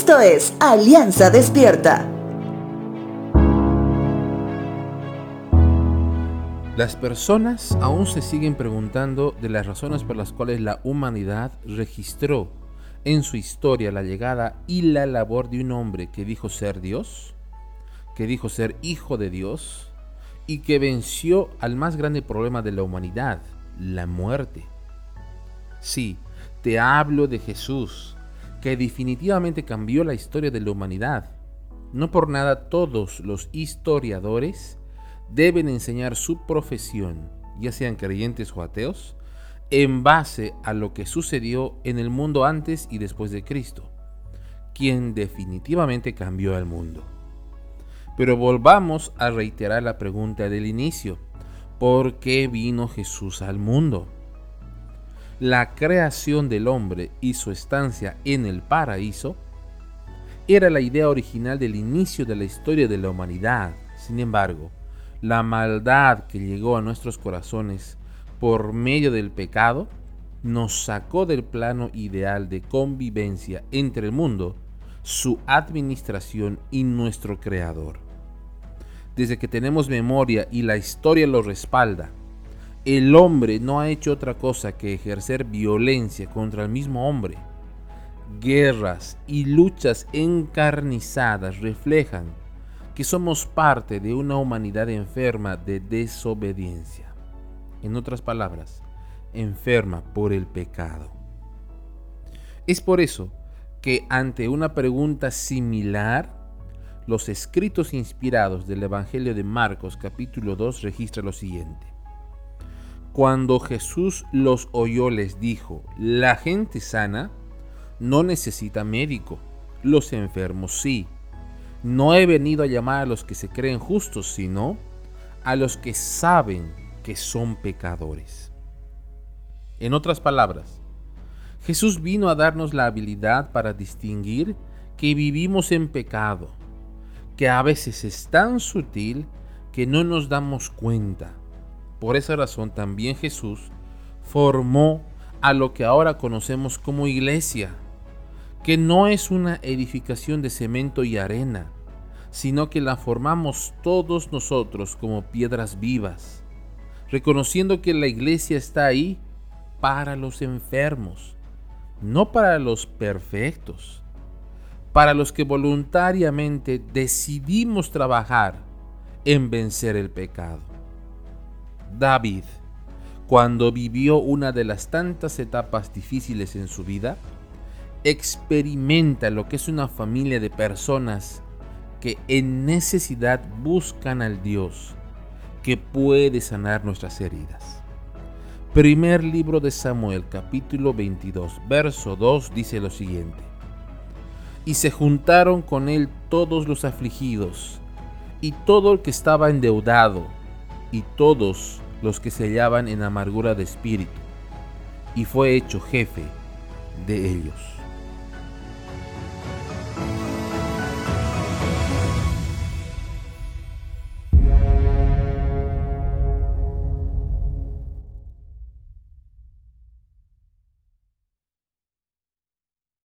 Esto es Alianza Despierta. Las personas aún se siguen preguntando de las razones por las cuales la humanidad registró en su historia la llegada y la labor de un hombre que dijo ser Dios, que dijo ser hijo de Dios y que venció al más grande problema de la humanidad, la muerte. Sí, te hablo de Jesús, que definitivamente cambió la historia de la humanidad. No por nada todos los historiadores deben enseñar su profesión, ya sean creyentes o ateos, en base a lo que sucedió en el mundo antes y después de Cristo, quien definitivamente cambió el mundo. Pero volvamos a reiterar la pregunta del inicio. ¿Por qué vino Jesús al mundo? La creación del hombre y su estancia en el paraíso era la idea original del inicio de la historia de la humanidad. Sin embargo, la maldad que llegó a nuestros corazones por medio del pecado nos sacó del plano ideal de convivencia entre el mundo, su administración y nuestro creador. Desde que tenemos memoria y la historia lo respalda, el hombre no ha hecho otra cosa que ejercer violencia contra el mismo hombre. Guerras y luchas encarnizadas reflejan que somos parte de una humanidad enferma de desobediencia. En otras palabras, enferma por el pecado. Es por eso que ante una pregunta similar, los escritos inspirados del Evangelio de Marcos capítulo 2 registra lo siguiente. Cuando Jesús los oyó les dijo, la gente sana no necesita médico, los enfermos sí. No he venido a llamar a los que se creen justos, sino a los que saben que son pecadores. En otras palabras, Jesús vino a darnos la habilidad para distinguir que vivimos en pecado, que a veces es tan sutil que no nos damos cuenta por esa razón también Jesús formó a lo que ahora conocemos como iglesia, que no es una edificación de cemento y arena, sino que la formamos todos nosotros como piedras vivas, reconociendo que la iglesia está ahí para los enfermos, no para los perfectos, para los que voluntariamente decidimos trabajar en vencer el pecado. David, cuando vivió una de las tantas etapas difíciles en su vida, experimenta lo que es una familia de personas que en necesidad buscan al Dios que puede sanar nuestras heridas. Primer libro de Samuel capítulo 22 verso 2 dice lo siguiente. Y se juntaron con él todos los afligidos y todo el que estaba endeudado y todos los que se hallaban en amargura de espíritu, y fue hecho jefe de ellos.